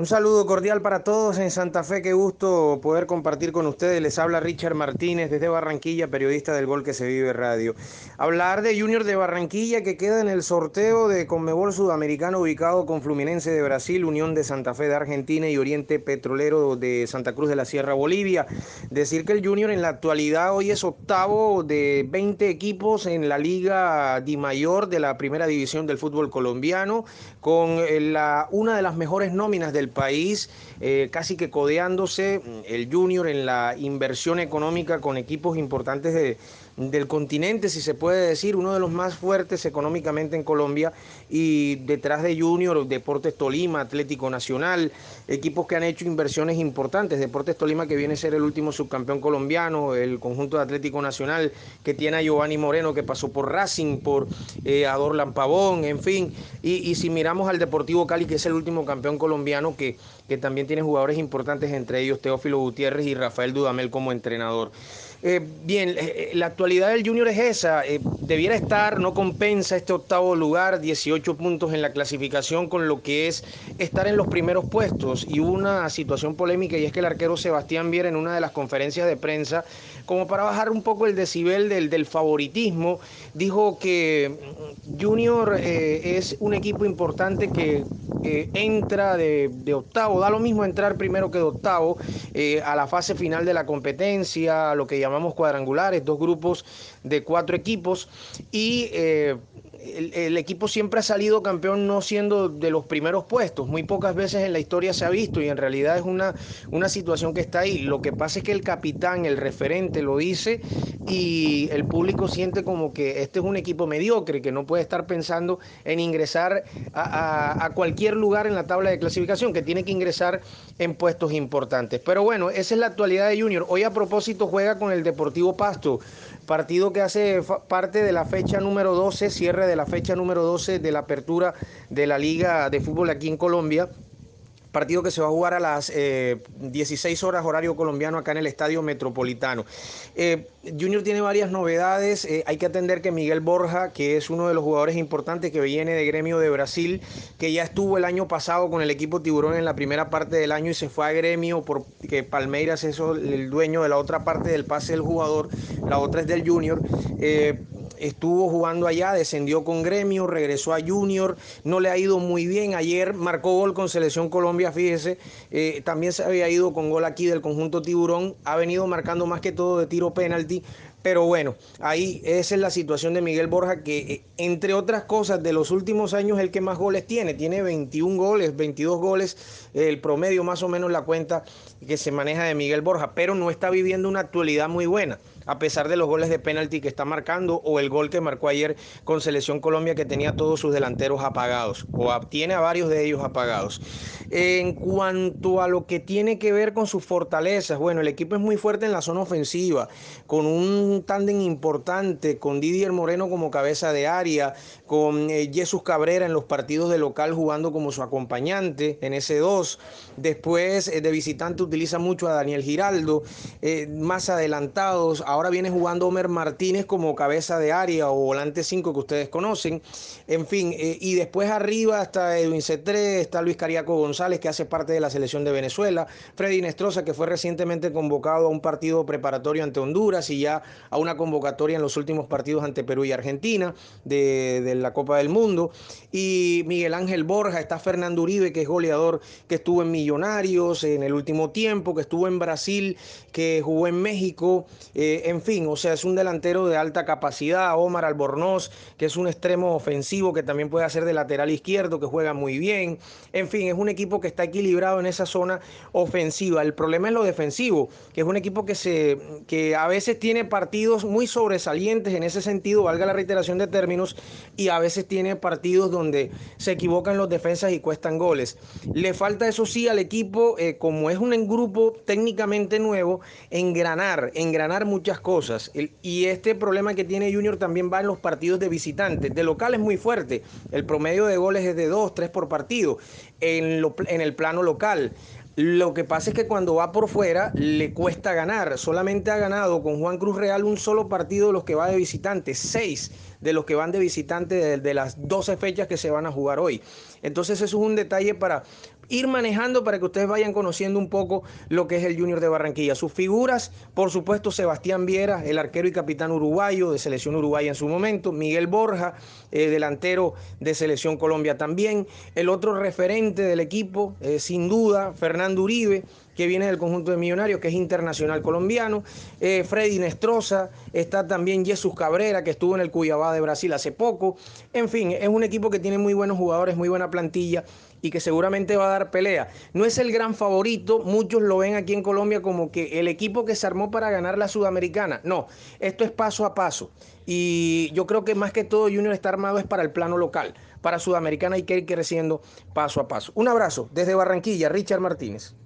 Un saludo cordial para todos en Santa Fe, qué gusto poder compartir con ustedes. Les habla Richard Martínez desde Barranquilla, periodista del Gol que se vive radio. Hablar de Junior de Barranquilla que queda en el sorteo de Conmebol Sudamericano ubicado con Fluminense de Brasil, Unión de Santa Fe de Argentina y Oriente Petrolero de Santa Cruz de la Sierra Bolivia. Decir que el Junior en la actualidad hoy es octavo de 20 equipos en la Liga Di Mayor de la Primera División del fútbol colombiano, con eh, la, una de las mejores nóminas del país, eh, casi que codeándose mm, el Junior en la inversión económica con equipos importantes de, del continente, si se puede decir, uno de los más fuertes económicamente en Colombia y detrás de Junior, Deportes Tolima, Atlético Nacional, equipos que han hecho inversiones importantes, Deportes Tolima que viene a ser el último subcampeón colombiano, el conjunto de Atlético Nacional que tiene a Giovanni Moreno que pasó por Racing, por eh, Adorlan Pavón, en fin, y, y, si miramos al Deportivo Cali que es el último campeón colombiano que, que también tiene jugadores importantes, entre ellos Teófilo Gutiérrez y Rafael Dudamel como entrenador. Eh, bien, eh, la actualidad del Junior es esa, eh, debiera estar, no compensa este octavo lugar, 18 puntos en la clasificación con lo que es estar en los primeros puestos. Y una situación polémica y es que el arquero Sebastián Viera en una de las conferencias de prensa, como para bajar un poco el decibel del, del favoritismo, dijo que Junior es un equipo importante que entra de, de, octavo, da lo mismo entrar primero que de octavo a la fase final de la competencia, lo que llamamos cuadrangulares, dos grupos de cuatro equipos y eh, el, equipo siempre ha salido campeón no siendo de los primeros puestos. Muy pocas veces en la historia se ha visto y en realidad es una, una situación que está ahí. Lo que pasa es que el capitán, el referente, lo dice y el público siente como que este es un equipo mediocre, que no puede estar pensando en ingresar a, a cualquier lugar en la tabla de clasificación, que tiene que ingresar en puestos importantes. Pero bueno, esa es la actualidad de Junior. Hoy a propósito juega con el Deportivo Pasto partido que hace parte de la fecha número 12, cierre de la fecha número 12 de la apertura de la Liga de Fútbol aquí en Colombia partido que se va a jugar a las 16 eh, horas horario colombiano acá en el Estadio Metropolitano. Eh, Junior tiene varias novedades, eh, hay que atender que Miguel Borja, que es uno de los jugadores importantes que viene de gremio de Brasil, que ya estuvo el año pasado con el equipo Tiburón en la primera parte del año y se fue a gremio porque Palmeiras es el dueño de la otra parte del pase del jugador, la otra es del Junior estuvo jugando allá, descendió con gremio, regresó a Junior, no le ha ido muy bien. Ayer marcó gol con Selección Colombia, fíjese, eh, también se había ido con gol aquí del conjunto Tiburón, ha venido marcando más que todo de tiro penalti. Pero bueno, ahí esa es la situación de Miguel Borja, que eh, entre otras cosas, de los últimos años el que más goles tiene, tiene 21 goles, 22 goles, el promedio más o menos la cuenta que se maneja de Miguel Borja, pero no está viviendo una actualidad muy buena a pesar de los goles de penalti que está marcando o el gol que marcó ayer con Selección Colombia que tenía todos sus delanteros apagados o tiene a varios de ellos apagados. En cuanto a lo que tiene que ver con sus fortalezas, bueno, el equipo es muy fuerte en la zona ofensiva, con un tándem importante, con Didier Moreno como cabeza de área, con eh, Jesús Cabrera en los partidos de local jugando como su acompañante en ese 2. Después eh, de visitante utiliza mucho a Daniel Giraldo, eh, más adelantados. Ahora viene jugando Homer Martínez como cabeza de área o volante 5 que ustedes conocen. En fin, y después arriba está Edwin Cetré, está Luis Cariaco González que hace parte de la selección de Venezuela, Freddy Nestroza que fue recientemente convocado a un partido preparatorio ante Honduras y ya a una convocatoria en los últimos partidos ante Perú y Argentina de, de la Copa del Mundo. Y Miguel Ángel Borja, está Fernando Uribe que es goleador que estuvo en Millonarios en el último tiempo, que estuvo en Brasil, que jugó en México. Eh, en fin, o sea, es un delantero de alta capacidad. Omar Albornoz, que es un extremo ofensivo que también puede hacer de lateral izquierdo, que juega muy bien. En fin, es un equipo que está equilibrado en esa zona ofensiva. El problema es lo defensivo, que es un equipo que, se, que a veces tiene partidos muy sobresalientes en ese sentido, valga la reiteración de términos, y a veces tiene partidos donde se equivocan los defensas y cuestan goles. Le falta eso sí al equipo, eh, como es un grupo técnicamente nuevo, engranar, engranar muchas cosas. y este problema que tiene Junior también va en los partidos de visitantes. De local es muy fuerte. El promedio de goles es de 2, 3 por partido en, en el plano local. Lo que pasa es que cuando va por fuera le cuesta ganar. Solamente ha ganado con Juan Cruz Real un solo partido de los que va de visitante, seis de los que van de visitante de, las 12 fechas que se van a jugar hoy. Entonces eso es un detalle para ir manejando para que ustedes vayan conociendo un poco lo que es el Junior de Barranquilla. Sus figuras, por supuesto, Sebastián Viera, el arquero y capitán uruguayo de selección uruguaya en su momento, Miguel Borja, eh, delantero de selección Colombia también, el otro referente del equipo, eh, sin duda, Fernando Uribe, que viene del conjunto de Millonarios, que es internacional colombiano, eh, Freddy Nestroza, está también Jesús Cabrera, que estuvo en el Cuyabá de Brasil hace poco. En fin, es un equipo que tiene muy buenos jugadores, muy buena plantilla y que seguramente va a dar pelea. No es el gran favorito, muchos lo ven aquí en Colombia como que el equipo que se armó para ganar la Sudamericana. No, esto es paso a paso. Y yo creo que más que todo Junior está armado es para el plano local. Para Sudamericana hay que ir creciendo paso a paso. Un abrazo desde Barranquilla, Richard Martínez.